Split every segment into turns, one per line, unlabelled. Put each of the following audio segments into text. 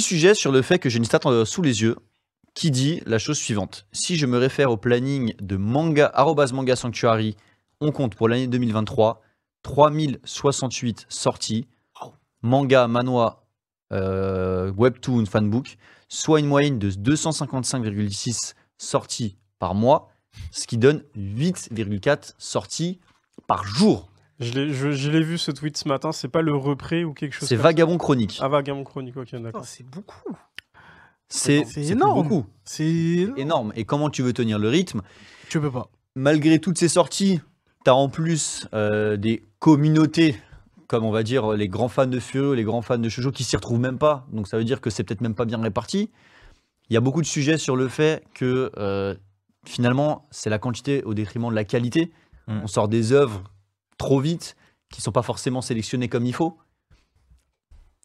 Sujet sur le fait que j'ai une stat euh, sous les yeux qui dit la chose suivante. Si je me réfère au planning de manga, manga sanctuary, on compte pour l'année 2023 3068 sorties, manga, manhwa, euh, webtoon, fanbook, soit une moyenne de 255,6 sorties par mois, ce qui donne 8,4 sorties par jour.
Je l'ai je- je l'ai vu ce tweet ce matin, c'est pas le repré ou quelque chose
C'est Vagabond Chronique.
Ah, Vagabond Chronique, ok, d'accord.
C'est beaucoup.
C'est
énorme. C'est.
Énorme. Et comment tu veux tenir le rythme?
Tu peux pas.
malgré toutes ces sorties, tu as en plus euh, des communautés, comme on va dire les grands fans de Feu, les grands fans de Shoujo, qui s'y retrouvent même pas. Donc ça veut dire que c'est peut-être même pas bien réparti. Il y a beaucoup de sujets sur le fait que euh, finalement, c'est la quantité au détriment de la qualité.
Mm.
On sort des œuvres trop vite, qui sont pas forcément sélectionnées comme il faut.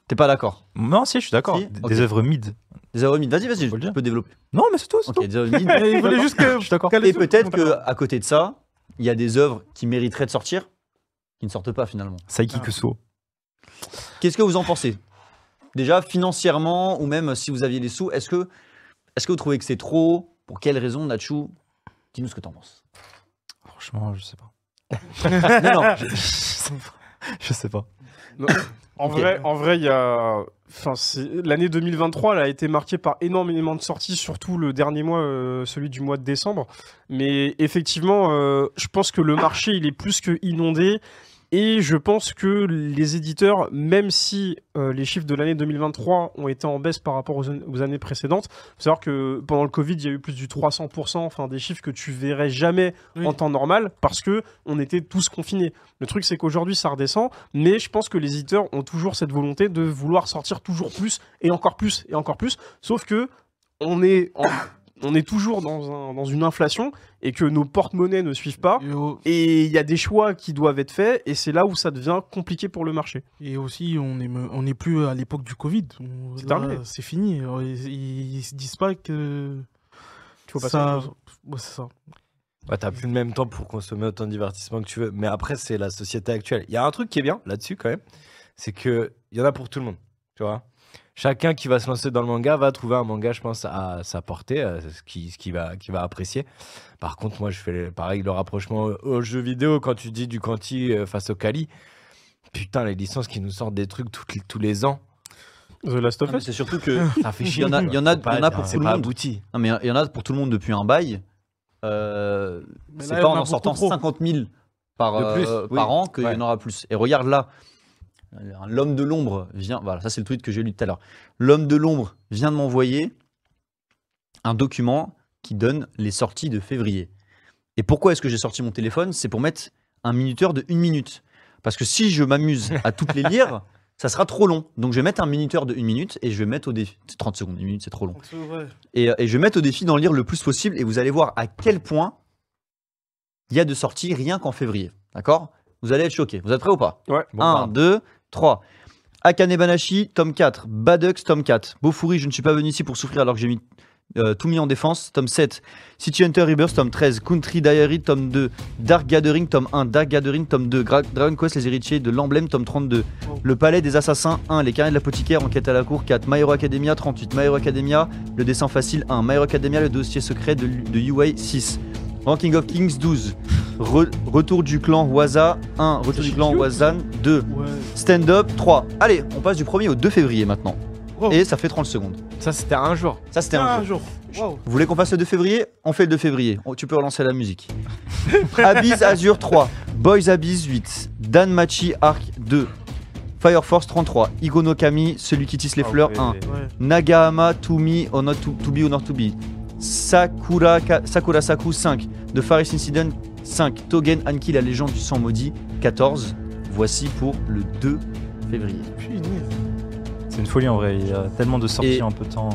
T'es pas d'accord?
Non, si, je suis d'accord.
Si?
Des œuvres mid.
Des œuvres mid, vas-y, vas-y,
dire.
peux développer.
Non, mais c'est tout. c'est
Ok, des œuvres mid.
Il voulait juste que.
Je suis d'accord.
Et peut-être qu'à côté de ça, il y a des œuvres qui mériteraient de sortir, qui ne sortent pas finalement.
Saiki Kusuo.
Qu'est-ce que vous en pensez? Déjà, financièrement, ou même si vous aviez les sous, est-ce que, est que vous trouvez que c'est trop? Pour quelles raisons, Nachu Dis-nous ce que t'en penses.
Franchement, je sais pas.
Non, non,
je sais pas. Je sais pas.
En vrai, en vrai, il y a. Enfin, c'est- l'année 2023, elle a été marquée par énormément de sorties, surtout le dernier mois, euh, celui du mois de décembre. Mais effectivement, euh, je pense que le marché, il est plus que inondé. Et je pense que les éditeurs, même si euh, les chiffres de l'année 2023 ont été en baisse par rapport aux, an- aux années précédentes, faut savoir que pendant le Covid, il y a eu plus du 300%, enfin des chiffres que tu verrais jamais
Oui.
en temps normal, parce que on était tous confinés. Le truc, c'est qu'aujourd'hui, ça redescend, mais je pense que les éditeurs ont toujours cette volonté de vouloir sortir toujours plus et encore plus et encore plus. Sauf que on est, en- on est toujours dans, un- dans une inflation et que nos porte-monnaies ne suivent pas.
Et,
il y a des choix qui doivent être faits et c'est là où ça devient compliqué pour le marché.
et aussi, on n'est on plus à l'époque du Covid.
C'est terminé.
C'est fini. Ils, ils, se disent pas que.
Passer à
ça. Ouais, c'est ça.
Ouais, t'as plus le même temps pour consommer autant de divertissement que tu veux. Mais après, c'est la société actuelle. Il y a un truc qui est bien là-dessus quand même, c'est que il y en a pour tout le monde. Tu vois Chacun qui va se lancer dans le manga va trouver un manga, je pense, à sa portée, à ce qu'il va, apprécier. Par contre, moi, je fais pareil le rapprochement aux jeux vidéo quand tu dis du Quanti euh, face au Kali. Putain, les licences qui nous sortent des trucs toutes tous les ans,
The Last of Us.
c'est surtout que
ça fait
il
chier.
y en a, il y en a,
C'est pas-
il y en a pour tout le monde.
abouti.
Non, mais il y en a pour tout le monde depuis un bail. Euh, c'est pas en
en
sortant
beaucoup trop.
50 000 par, euh,
oui.
par an qu'il y en aura plus. Et regarde là, l'homme de l'ombre vient. Voilà, ça c'est le tweet que j'ai lu tout à l'heure. L'homme de l'ombre vient de m'envoyer un document qui donne les sorties de février. Et pourquoi est-ce que j'ai sorti mon téléphone? C'est pour mettre un minuteur de une minute. Parce que si je m'amuse à toutes les lire, ça sera trop long. Donc je vais mettre un minuteur de une minute et je vais mettre au défi. 30 secondes, une minute c'est trop long. Et, euh, et je vais mettre au défi d'en lire le plus possible et vous allez voir à quel point il y a de sorties rien qu'en février. D'accord? Vous allez être choqués. Vous êtes prêts ou pas?
Ouais.
1, 2, 3. Akane Banashi, tome 4. Badux, tome 4. Bofuri, je ne suis pas venu ici pour souffrir alors que j'ai mis euh, tout mis en défense, tome 7. City Hunter Rebirth, tome 13. Country Diary, tome 2. Dark Gathering, tome 1. Dark Gathering, tome 2. Gra- Dragon Quest, les héritiers de l'emblème, tome 32. Le Palais des Assassins, 1. Les carnets de l'apothicaire, enquête à la cour, 4. My Academia, 38. My Hero Academia, le dessin facile, 1. My Academia, le dossier secret de, de UA, 6. Ranking of Kings, 12. Re- retour du clan Waza, 1. Retour du clan Wazan, 2.
Ouais.
Stand Up, 3. Allez, on passe du 1er au 2 février maintenant. Et ça fait 30 secondes.
Ça, c'était un jour.
Ça, c'était un jeu.
jour. Wow.
Vous voulez qu'on fasse le 2 février? On fait le 2 février. Oh, Tu peux relancer la musique. Abyss Azure 3. Boys Abyss 8. Dan Machi Arc 2. Fire Force 33. Igono Kami, celui qui tisse les
Ah
fleurs
ouais.
1.
Ouais.
Nagahama To Me or Not To, to Be or Not To Be. Sakura, Sakura Saku 5. The Faris Incident 5. Togen Anki, la légende du sang maudit 14. Voici pour le 2 février.
C'est une folie en vrai. Il y a tellement de sorties
Et-
en peu de temps.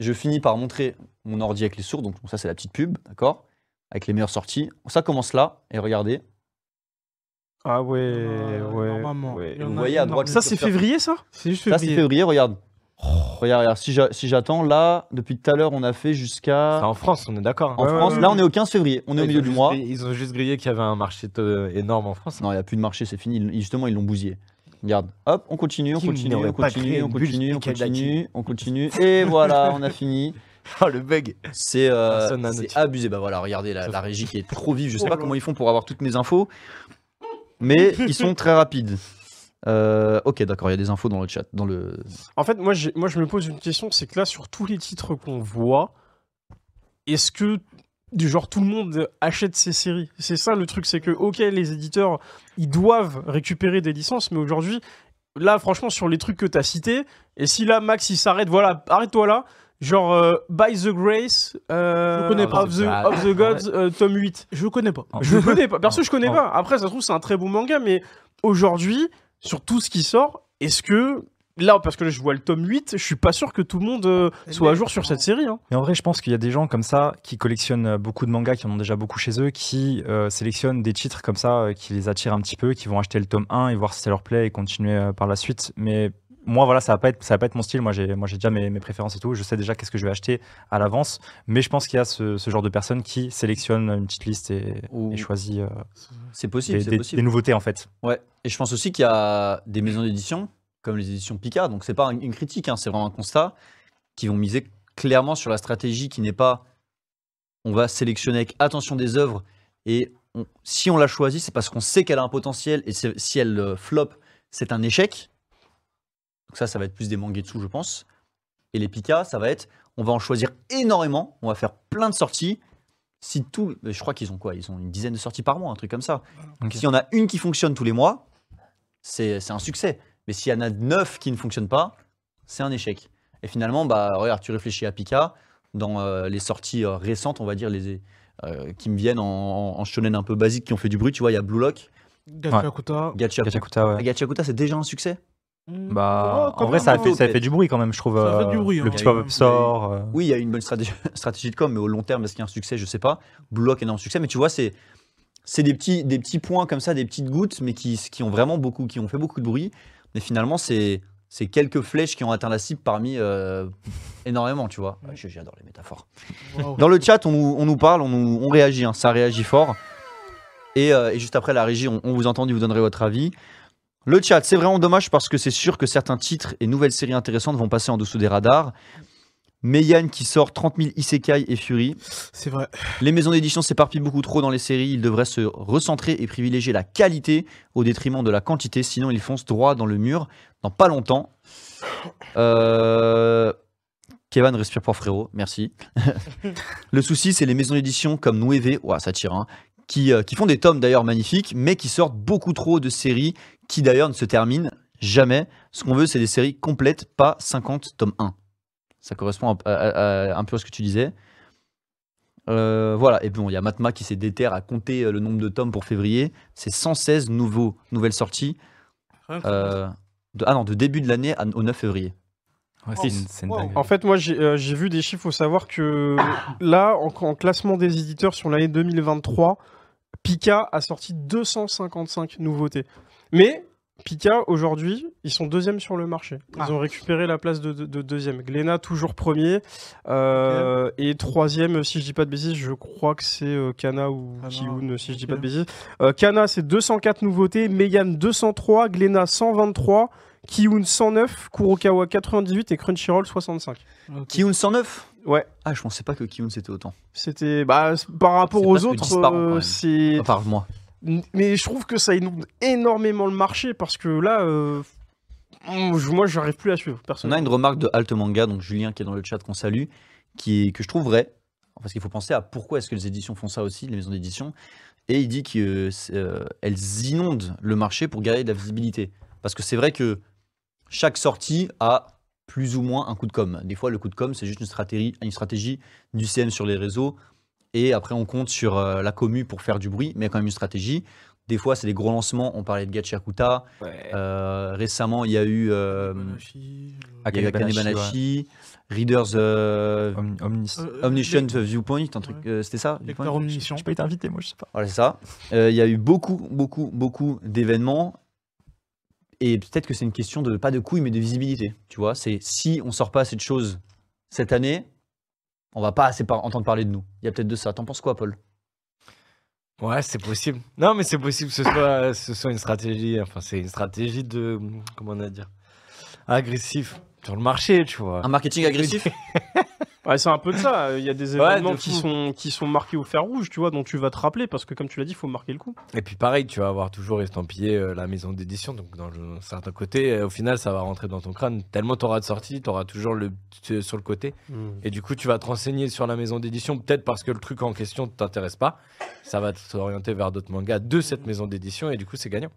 Je finis par montrer mon ordi avec les sourds. Donc ça, c'est la petite pub, d'accord? Avec les meilleures sorties. Ça commence là. Et regardez.
Ah ouais,
Euh,
ouais.
Vous voyez à droite.
Ça, c'est février, ça?
C'est juste
Ça, c'est
février.
février, regarde. Regarde, regarde. Si j'a- si j'attends, là, depuis tout à l'heure, on a fait
C'est
jusqu'à.
en France, on est d'accord. hein.
En
Ouais,
France,
ouais,
là,
ouais.
on est au 15 février. On est au
Ils
milieu
ont
du
juste
mois.
grillé- Ils ont juste grillé qu'il y avait un marché euh, énorme en France.
Non, il n'y a plus de marché, c'est fini. Ils- Justement, ils l'ont bousillé. Regarde, hop, on continue, on
Qui
continue,
n'aurait
on
pas
continue,
créé
on
une bulle
continue, on continue, on continue. Et voilà, on a fini.
Oh, le bug.
C'est euh,
Personne n'a
c'est
noté.
abusé. Bah voilà, regardez la, la régie qui est trop vive. Je sais
Oh
pas comment ils font pour avoir toutes mes infos, mais ils sont très rapides. Euh, ok, d'accord, il y a des infos dans le chat, dans le.
En fait, moi, moi, je me pose une question, c'est que là, sur tous les titres qu'on voit, est-ce que du genre tout le monde achète ces séries? C'est ça le truc, c'est que ok, les éditeurs, ils doivent récupérer des licences, mais aujourd'hui, là, franchement, sur les trucs que tu as cités, et si là, Max, il s'arrête, voilà, arrête-toi là. Genre, euh, By the Grace, euh,
Je connais pas.
of, the,
Ah,
of the Gods, euh, tome 8.
Je connais pas.
Je connais pas. Perso, je connais pas. Après, ça se trouve, c'est un très bon manga, mais aujourd'hui, sur tout ce qui sort, est-ce que. Là, parce que là, je vois le tome 8, je suis pas sûr que tout le monde euh, soit à jour sur cette série. hein.
Mais en vrai, je pense qu'il y a des gens comme ça qui collectionnent euh, beaucoup de mangas, qui en ont déjà beaucoup chez eux, qui euh, sélectionnent des titres comme ça, euh, qui les attirent un petit peu, qui vont acheter le tome 1 et voir si ça leur plaît et continuer par la suite. Mais moi, voilà, ça va pas être, ça va pas être mon style. Moi, j'ai, moi, j'ai déjà mes, mes préférences et tout. Je sais déjà qu'est-ce que je vais acheter à l'avance. Mais je pense qu'il y a ce, ce genre de personnes qui sélectionnent une petite liste et,
Ou-
et choisissent euh,
C'est possible,
des, des-
possible.
des nouveautés en fait.
Ouais, et je pense aussi qu'il y a des maisons d'édition, comme les éditions Picard, donc c'est pas une critique, hein, c'est vraiment un constat, qui vont miser clairement sur la stratégie qui n'est pas on va sélectionner avec attention des œuvres, et on- si on l'a choisie, c'est parce qu'on sait qu'elle a un potentiel, et si elle euh, flop, c'est un échec. Donc ça, ça va être plus des mangetsu, je pense. Et les Pika, ça va être, on va en choisir énormément, on va faire plein de sorties. Si tout, je crois qu'ils ont quoi? Ils ont une dizaine de sorties par mois, un truc comme ça.
Ok.
S'il y en a une qui fonctionne tous les mois, c'est c'est un succès. Mais s'il y en a neuf qui ne fonctionnent pas, c'est un échec. Et finalement, bah, regarde, tu réfléchis à Pika, dans euh, les sorties euh, récentes, on va dire, les, euh, qui me viennent en, en shonen un peu basique, qui ont fait du bruit, tu vois, il y a Blue Lock,
Gachakuta.
Gachakuta.
Gachakuta, ouais.
Gachakuta, c'est déjà un succès?
Bah,
Oh, quand
en vrai, ça a,
même,
fait, ça a fait du bruit quand même, je trouve.
Ça a fait
euh,
du bruit,
Le
hein.
petit pop-up sort. euh,
Oui, il y a une bonne stratégie, stratégie de com, mais au long terme, est-ce qu'il y a un succès Je sais pas. Blue Lock, énorme succès, mais tu vois, c'est c'est des petits, des petits points comme ça, des petites gouttes, mais qui, qui ont vraiment beaucoup, qui ont fait beaucoup de bruit. Mais finalement, c'est c'est quelques flèches qui ont atteint la cible parmi euh, énormément, tu vois. Ouais, J'adore les métaphores.
Wow.
Dans le chat, on nous, on nous parle, on, nous, on réagit, hein, ça réagit fort. Et, euh, et juste après la régie, on, on vous entend, vous donnerez votre avis. Le chat, c'est vraiment dommage parce que c'est sûr que certains titres et nouvelles séries intéressantes vont passer en dessous des radars. Meian qui sort 30 000 Isekai et Fury.
C'est vrai.
Les maisons d'édition s'éparpillent beaucoup trop dans les séries. Ils devraient se recentrer et privilégier la qualité au détriment de la quantité. Sinon, ils foncent droit dans le mur dans pas longtemps. Euh... Kevin respire pour frérot, merci. le souci, c'est les maisons d'édition comme Nueve, ouah, ça tire, hein, qui, euh, qui font des tomes d'ailleurs magnifiques, mais qui sortent beaucoup trop de séries qui d'ailleurs ne se terminent jamais. Ce qu'on veut, c'est des séries complètes, pas 50 tomes 1. Ça correspond à- à- à- un peu à ce que tu disais. Euh, voilà, et bon, il y a Matma qui s'est déterre à compter euh, le nombre de tomes pour février. C'est 116 nouveaux, nouvelles sorties. Euh, de, ah non, de début de l'année au 9 février.
ouais, c'est une, c'est une
Wow.
dinguerie.
En fait, moi, j'ai euh, vu des chiffres. faut savoir que là, en, en classement des éditeurs sur l'année 2023, Pika a sorti 255 nouveautés. Mais Pika, aujourd'hui, ils sont deuxième sur le marché. Ils
Ah.
ont récupéré la place de, de- de deuxième. Glénat, toujours premier. Euh, Et troisième, si je dis pas de bêtises, je crois que c'est euh, Kana ou Kiun, si je dis pas de bêtises. Euh, Kana, c'est 204 nouveautés. Meian, 203. Glénat, 123. Kiun, 109. Kurokawa, 98. Et Crunchyroll, 65.
Ok.
Kiun 109
Ouais.
Ah, je pensais pas que Kiun c'était autant.
C'était bah, par rapport aux autres, euh, c'est.
Enfin, moi.
Mais je trouve que ça inonde énormément le marché parce que là, euh, je- moi, j'arrive plus à suivre.
On a une remarque de Alt Manga, donc Julien qui est dans le chat qu'on salue, qui est, que je trouve vraie. Parce qu'il faut penser à pourquoi est-ce que les éditions font ça aussi, les maisons d'édition. Et il dit qu'elles inondent le marché pour garder de la visibilité. Parce que c'est vrai que chaque sortie a plus ou moins un coup de com. Des fois, le coup de com, c'est juste une stratégie, une stratégie du CM sur les réseaux. Et après, on compte sur euh, la commu pour faire du bruit, mais il y a quand même une stratégie. Des fois, c'est des gros lancements. On parlait de Gachakuta. Euh, récemment, il y a eu, euh,
Akane Banashi,
Readers euh,
Omni- Omnis.
Omniscient Viewpoint, un truc,
Ouais.
euh, c'était ça
Lecteur omniscient.
J'ai pas été invité, moi, je sais pas.
Voilà, c'est ça. Euh, Il y a eu beaucoup, beaucoup, beaucoup d'événements. Et peut-être que c'est une question de, pas de couilles, mais de visibilité. Tu vois, c'est si on sort pas assez de choses cette année, on va pas assez entendre parler de nous. Il y a peut-être de ça. T'en penses quoi, Paul?
Ouais, c'est possible. Non, mais c'est possible que ce soit, une stratégie. Enfin, c'est une stratégie de. Comment on va dire? Agressif sur le marché, tu vois.
Un marketing agressif?
Ouais, c'est un peu de ça. Il y a des
Ouais,
événements
de
qui
fou.
sont, qui sont marqués au fer rouge, tu vois, dont tu vas te rappeler parce que, comme tu l'as dit, il faut marquer le coup.
Et puis pareil, tu vas avoir toujours estampillé euh, la maison d'édition, donc dans un certain côté, euh, au final, ça va rentrer dans ton crâne. Tellement tu auras de sorties, tu auras toujours le t- sur le côté. Et du coup, tu vas te renseigner sur la maison d'édition, peut-être parce que le truc en question ne t'intéresse pas. Ça va t'orienter vers d'autres mangas de cette maison d'édition, et du coup, c'est gagnant.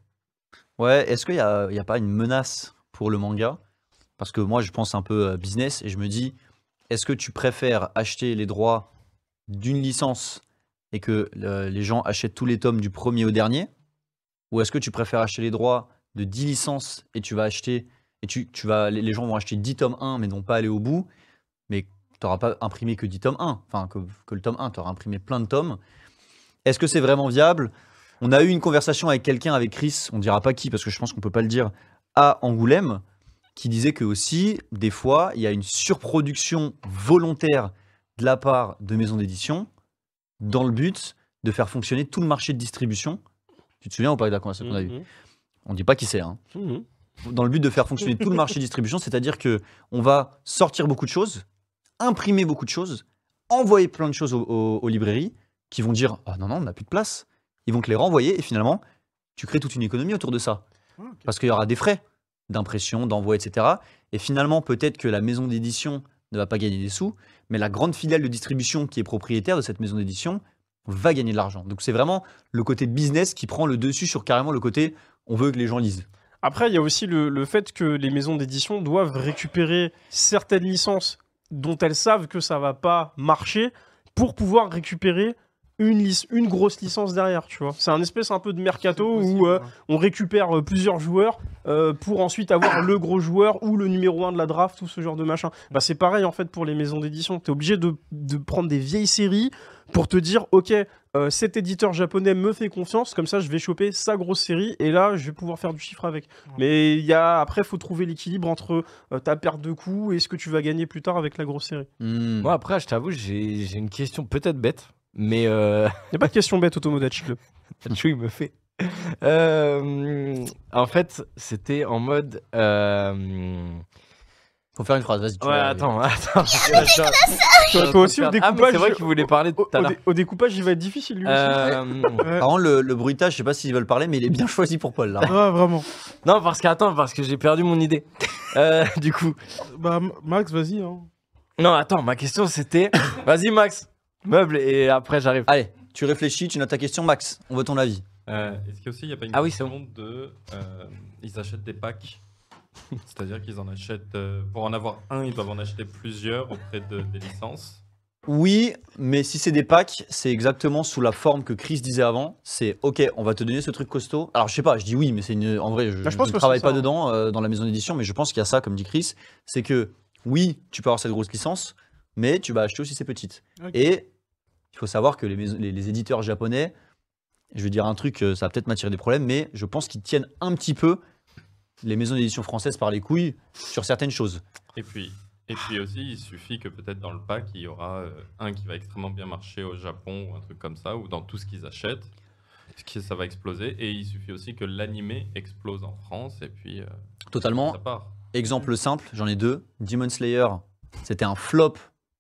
Ouais, est-ce qu'il n'y a, il y a pas une menace pour le manga? Parce que moi, je pense un peu euh, business et je me dis, est-ce que tu préfères acheter les droits d'une licence et que les gens achètent tous les tomes du premier au dernier? Ou est-ce que tu préfères acheter les droits de 10 licences et tu vas acheter, et tu, vas, les, gens vont acheter 10 tomes 1 mais n'ont pas aller au bout, mais tu n'auras pas imprimé que 10 tomes 1, enfin que, que le tome 1, tu auras imprimé plein de tomes. Est-ce que c'est vraiment viable? On a eu une conversation avec quelqu'un, avec Chris, on dira pas qui parce que je pense qu'on peut pas le dire, à Angoulême, qui disait que aussi, des fois, il y a une surproduction volontaire de la part de maisons d'édition dans le but de faire fonctionner tout le marché de distribution. Tu te souviens ou pas de la conversation qu'on a eue. On dit pas qui c'est, hein
Mhm.
dans le but de faire fonctionner tout le marché de distribution, c'est-à-dire que on va sortir beaucoup de choses, imprimer beaucoup de choses, envoyer plein de choses aux, aux- aux librairies qui vont dire ah non non on n'a plus de place, ils vont te les renvoyer et finalement tu crées toute une économie autour de ça
Ah,
parce qu'il y aura des frais d'impression, d'envoi, etc. Et finalement peut-être que la maison d'édition ne va pas gagner des sous, mais la grande filiale de distribution qui est propriétaire de cette maison d'édition va gagner de l'argent. Donc c'est vraiment le côté business qui prend le dessus sur carrément le côté on veut que les gens lisent.
Après, il y a aussi le, fait que les maisons d'édition doivent récupérer certaines licences dont elles savent que ça va pas marcher pour pouvoir récupérer une, grosse licence derrière, tu vois. C'est un espèce un peu de mercato où euh,
ouais.
on récupère euh, plusieurs joueurs euh, pour ensuite avoir le gros joueur ou le numéro 1 de la draft ou ce genre de machin. Bah, c'est pareil en fait pour les maisons d'édition. Tu es obligé de, de prendre des vieilles séries pour te dire, ok, euh, cet éditeur japonais me fait confiance, comme ça je vais choper sa grosse série et là je vais pouvoir faire du chiffre avec. Mais il y a, après, il faut trouver l'équilibre entre euh, ta perte de coûts et ce que tu vas gagner plus tard avec la grosse série.
Hmm.
Moi, après, je t'avoue, j'ai une question peut-être bête, mais euh,
Il n'y a pas de question bête, Otomodachi.
il me fait. Euh, en fait, c'était en mode. euh,
Faut faire une phrase, vas-y.
Ouais,
vas-
attends, attends.
Toi, toi aussi, au
Ah,
découpage,
c'est vrai qu'il voulait parler
au,
tout à
au
l'heure.
au découpage, il va être difficile lui aussi.
Euh,
Ouais.
Par contre, le, le bruitage, je sais pas s'ils veulent parler, mais il est bien choisi pour Paul là.
Ah, vraiment.
non, parce qu'attends, parce que j'ai perdu mon idée. Euh, du coup.
Bah, Max, vas-y. Hein.
Non, attends, ma question c'était. Vas-y, Max, meuble, et après j'arrive.
Allez, tu réfléchis, tu notes ta question, Max. On veut ton avis.
Euh, Est-ce qu'il n'y a pas une
Ah oui, c'est
question de. euh, ils achètent des packs C'est-à-dire qu'ils en achètent. euh, pour en avoir un, ils doivent en acheter plusieurs auprès de, des licences.
Oui, mais si c'est des packs, c'est exactement sous la forme que Chris disait avant. C'est ok, on va te donner ce truc costaud. Alors je sais pas, je dis oui, mais c'est une. En vrai, je,
Bah, je pense
je
que
ne travaille
c'est
pas
ça, hein.
dedans euh, dans la maison d'édition, mais je pense qu'il y a ça, comme dit Chris. C'est que oui, tu peux avoir cette grosse licence, mais tu vas acheter aussi ces petites. Et il faut savoir que les, maisons- les, les éditeurs japonais, je vais dire un truc, euh, ça va peut-être m'attirer des problèmes, mais je pense qu'ils tiennent un petit peu les maisons d'édition françaises par les couilles sur certaines choses.
Et puis, et puis aussi, il suffit que peut-être dans le pack, il y aura euh, un qui va extrêmement bien marcher au Japon ou un truc comme ça, ou dans tout ce qu'ils achètent, que ça va exploser. Et il suffit aussi que l'animé explose en France, et puis euh,
Totalement.
ça part.
Exemple simple, j'en ai deux. Demon Slayer, c'était un flop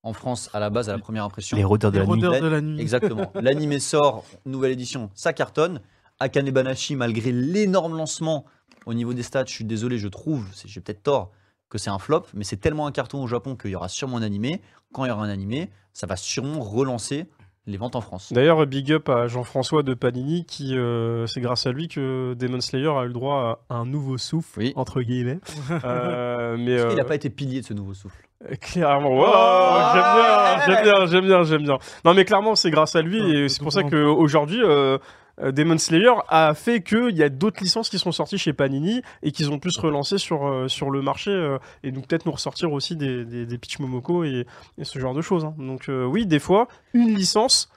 en France à la base, à la première impression.
Les rôdeurs
La-
de la nuit.
Exactement. L'animé sort, nouvelle édition, ça cartonne. Akane Banashi, malgré l'énorme lancement au niveau des stats, je suis désolé, je trouve, c'est- j'ai peut-être tort, que c'est un flop, mais c'est tellement un carton au Japon qu'il y aura sûrement un animé. Quand il y aura un animé, ça va sûrement relancer les ventes en France.
D'ailleurs, big up à Jean-François de Panini, qui euh, c'est grâce à lui que Demon Slayer a eu le droit à un nouveau souffle,
Oui.
entre guillemets. Euh, mais
qu'il n'a
euh,
pas été pilier de ce nouveau souffle
Clairement, Wow, j'aime bien, j'aime bien, j'aime bien, j'aime bien. Non, mais clairement, c'est grâce à lui et
c'est
pour ça qu'aujourd'hui, euh, euh, Demon Slayer a fait qu'il y a d'autres licences qui sont sorties chez Panini et qu'ils ont pu se relancer sur, euh, sur le marché euh, et donc peut-être nous ressortir aussi des, des, Pitch Momoko et, ce genre de choses. hein. Donc, euh, oui, des fois, une licence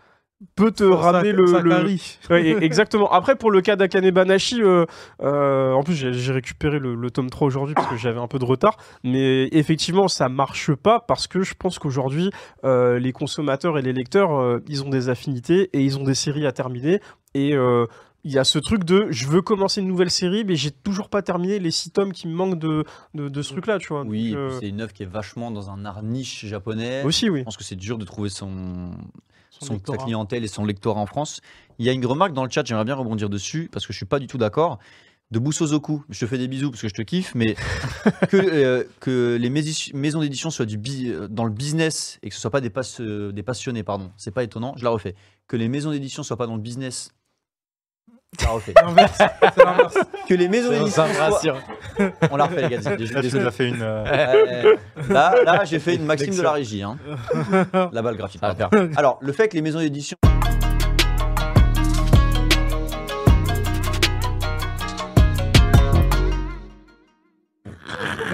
peut te ramener le, le-
Sakari.
Ouais, et- exactement. Après, pour le cas d'Akane Banashi, euh, euh, en plus, j'ai récupéré le, le tome 3 aujourd'hui parce que j'avais un peu de retard. Mais effectivement, ça marche pas parce que je pense qu'aujourd'hui, euh, les consommateurs et les lecteurs, euh, ils ont des affinités et ils ont des séries à terminer. Et euh, il y a ce truc de je veux commencer une nouvelle série, mais j'ai toujours pas terminé les six tomes qui me manquent de, de, de ce truc-là, tu vois.
Oui,
euh,
c'est une œuvre qui est vachement dans un art niche japonais.
aussi, oui.
Je pense que c'est dur de trouver son,
Son
sa clientèle et son lectorat en France. Il y a une remarque dans le chat, j'aimerais bien rebondir dessus, parce que je suis pas du tout d'accord. De Boussozoku, je te fais des bisous parce que je te kiffe, mais que, euh, que les maisons d'édition soient du euh, dans le business et que ce soit pas des, passe- euh, des passionnés, pardon, c'est pas étonnant, je la refais. Que les maisons d'édition soient pas dans le business,
l'inverse.
que les maisons
Ça
d'édition
me
soient... On la refait les gars,
as fait une. euh,
là, là j'ai fait une maxime de la régie. Hein. La balle graphique.
Faire.
Alors, le fait que les maisons d'édition.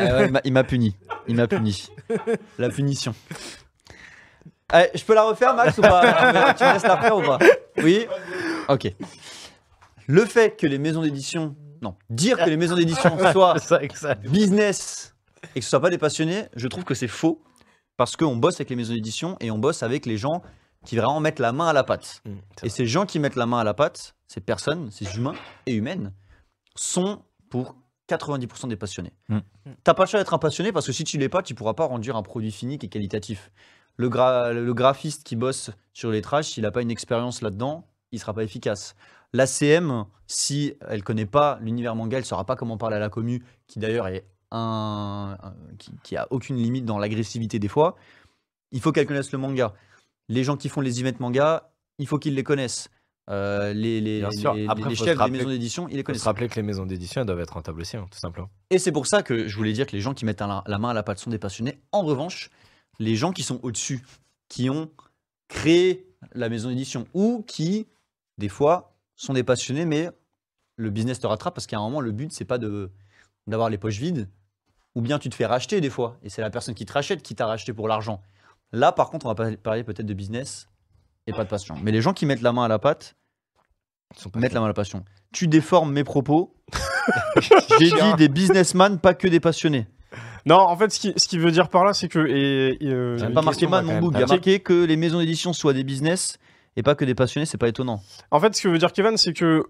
Eh ouais, il m'a- puni. Il m'a puni. La punition. Eh, je peux la refaire, Max, ou pas? Tu me, tu me laisses la refaire ou pas? Oui? Ok. Le fait que les maisons d'édition. Non, dire que les maisons d'édition soient
ça,
business et que ce soit pas des passionnés, je trouve que c'est faux parce qu'on bosse avec les maisons d'édition et on bosse avec les gens qui vraiment mettent la main à la pâte.
Mm, c'est
Et
vrai.
ces gens qui mettent la main à la pâte, ces personnes, ces humains et humaines, sont pour 90% des passionnés.
Mm.
T'as pas le choix d'être un passionné parce que si tu l'es pas, tu pourras pas rendre un produit fini qui est qualitatif. Le, gra- le graphiste qui bosse sur les trashs, s'il n'a pas une expérience là-dedans, il sera pas efficace. La CM, si elle connaît pas l'univers manga, elle saura pas comment parler à la commu, qui d'ailleurs est un, un- qui, qui a aucune limite dans l'agressivité des fois. Il faut qu'elle connaisse le manga. Les gens qui font les events manga, il faut qu'ils les connaissent. Euh, les, les,
Bien sûr.
les-
Après,
les chefs des maisons d'édition, ils les
Il faut
connaissent.
se rappeler que les maisons d'édition doivent être rentables aussi, hein, tout simplement.
Et c'est pour ça que je voulais dire que les gens qui mettent la, la main à la pâte sont des passionnés. En revanche, les gens qui sont au-dessus, qui ont créé la maison d'édition ou qui, des fois, sont des passionnés, mais le business te rattrape parce qu'à un moment, le but, c'est pas de d'avoir les poches vides, ou bien tu te fais racheter des fois, et c'est la personne qui te rachète qui t'a racheté pour l'argent. Là, par contre, on va parler peut-être de business et pas de passion. Mais les gens qui mettent la main à la pâte,
sont pas
mettre la main à la passion. Tu déformes mes propos. J'ai dit des businessmen, pas que des passionnés.
Non, en fait, ce qui, ce qui veut dire par là, c'est que. Et, et, euh,
pas marqué man, mon. Il y a marqué que les maisons d'édition soient des business et pas que des passionnés, c'est pas étonnant.
En fait, ce que veut dire Kevin, c'est que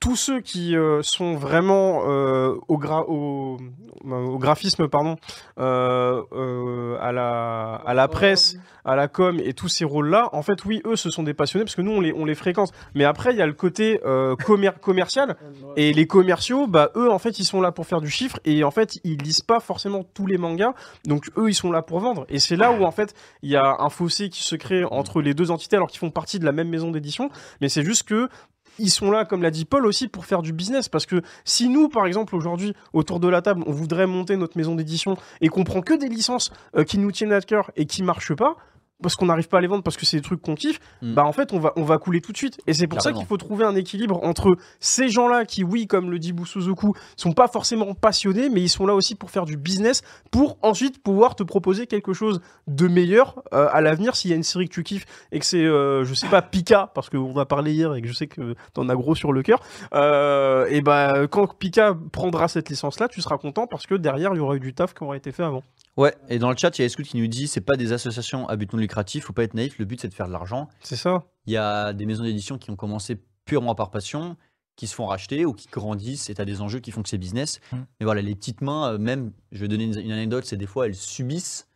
tous ceux qui euh, sont vraiment euh, au, gra- au, au graphisme, pardon, euh, euh, à, la, à la presse, à la com et tous ces rôles-là, en fait, oui, eux, ce sont des passionnés parce que nous, on les, on les fréquente. Mais après, il y a le côté euh, commer- commercial et les commerciaux, bah, eux, en fait, ils sont là pour faire du chiffre et en fait, ils lisent pas forcément tous les mangas. Donc, eux, ils sont là pour vendre. Et c'est là où, en fait, il y a un fossé qui se crée entre les deux entités alors qu'ils font partie de la même maison d'édition. Mais c'est juste que ils sont là, comme l'a dit Paul, aussi pour faire du business. Parce que si nous, par exemple, aujourd'hui, autour de la table, on voudrait monter notre maison d'édition et qu'on prend que des licences euh, qui nous tiennent à cœur et qui marchent pas, parce qu'on n'arrive pas à les vendre parce que c'est des trucs qu'on kiffe,
Mm.
bah en fait on va, on va couler tout de suite. Et c'est pour ça qu'il faut trouver un équilibre entre ces gens-là qui, oui, comme le dit Boussozoku, sont pas forcément passionnés, mais ils sont là aussi pour faire du business, pour ensuite pouvoir te proposer quelque chose de meilleur euh, à l'avenir s'il y a une série que tu kiffes et que c'est, euh, je sais pas, Pika, parce qu'on a parlé hier et que je sais que t'en as gros sur le cœur. Euh, et bah quand Pika prendra cette licence-là, tu seras content parce que derrière il y aura eu du taf qui aura été fait avant.
Ouais, et dans le chat, il y a Escout qui nous dit c'est pas des associations à but non lucratif, faut pas être naïf, le but c'est de faire de l'argent.
C'est ça.
Il y a des maisons d'édition qui ont commencé purement par passion, qui se font racheter ou qui grandissent et tu as des enjeux qui font que c'est business.
Mm.
Mais voilà, les petites mains, euh, même, je vais donner une, une anecdote, c'est des fois elles subissent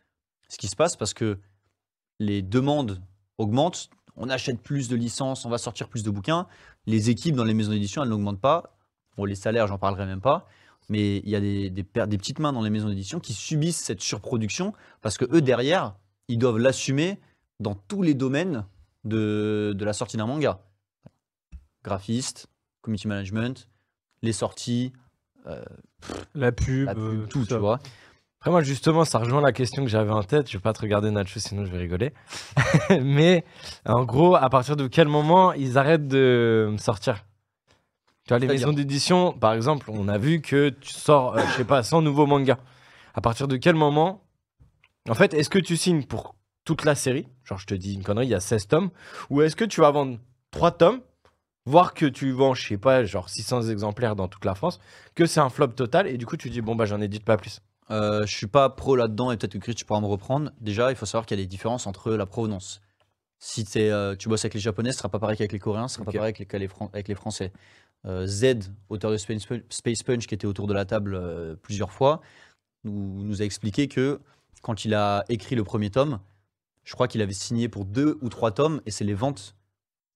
ce qui se passe parce que les demandes augmentent, on achète plus de licences, on va sortir plus de bouquins. Les équipes dans les maisons d'édition, elles n'augmentent pas. Bon, les salaires, j'en parlerai même pas. Mais il y a des, des, per- des petites mains dans les maisons d'édition qui subissent cette surproduction parce que eux, derrière, ils doivent l'assumer dans tous les domaines de, de la sortie d'un manga. Graphiste, community management, les sorties,
La pub,
la pub,
euh,
tout, tu vois.
Après, moi, justement, ça rejoint la question que j'avais en tête. Je vais pas te regarder, Nacho, sinon je vais rigoler. Mais en gros, à partir de quel moment ils arrêtent de sortir? Tu vois, les maisons d'édition, par exemple, on a vu que tu sors, euh, je sais pas, 100 nouveaux mangas. À partir de quel moment En fait, est-ce que tu signes pour toute la série? Genre je te dis une connerie, il y a 16 tomes, ou est-ce que tu vas vendre 3 tomes, voir que tu vends, je sais pas, genre 600 exemplaires dans toute la France, que c'est un flop total, et du coup tu dis bon bah j'en édite pas plus?
Euh, je suis pas pro là-dedans et peut-être que Chris tu pourras me reprendre. Déjà, il faut savoir qu'il y a des différences entre la provenance. Si euh, tu bosses avec les Japonais, ce sera pas pareil qu'avec les Coréens, ce sera pas pareil avec les, avec les Français. Euh, Z, auteur de Space Punch, qui était autour de la table euh, plusieurs fois, nous, nous a expliqué que quand il a écrit le premier tome, je crois qu'il avait signé pour deux ou trois tomes et c'est les ventes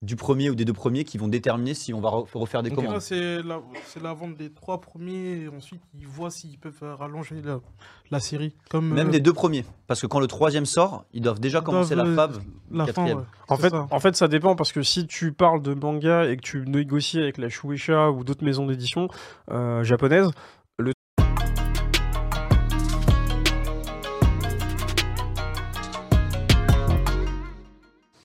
du premier ou des deux premiers qui vont déterminer si on va re- refaire des commandes.
c'est la, c'est la vente des trois premiers, et ensuite ils voient s'ils peuvent euh, rallonger la, la série. Comme,
Même
euh,
des deux premiers. Parce que quand le troisième sort, ils doivent déjà
Ils
commencer
doivent,
la
euh,
fave.
la fin, ouais,
En fait,
ça.
en fait, ça dépend parce que si tu parles de manga et que tu négocies avec la Shueisha ou d'autres maisons d'édition euh, japonaises,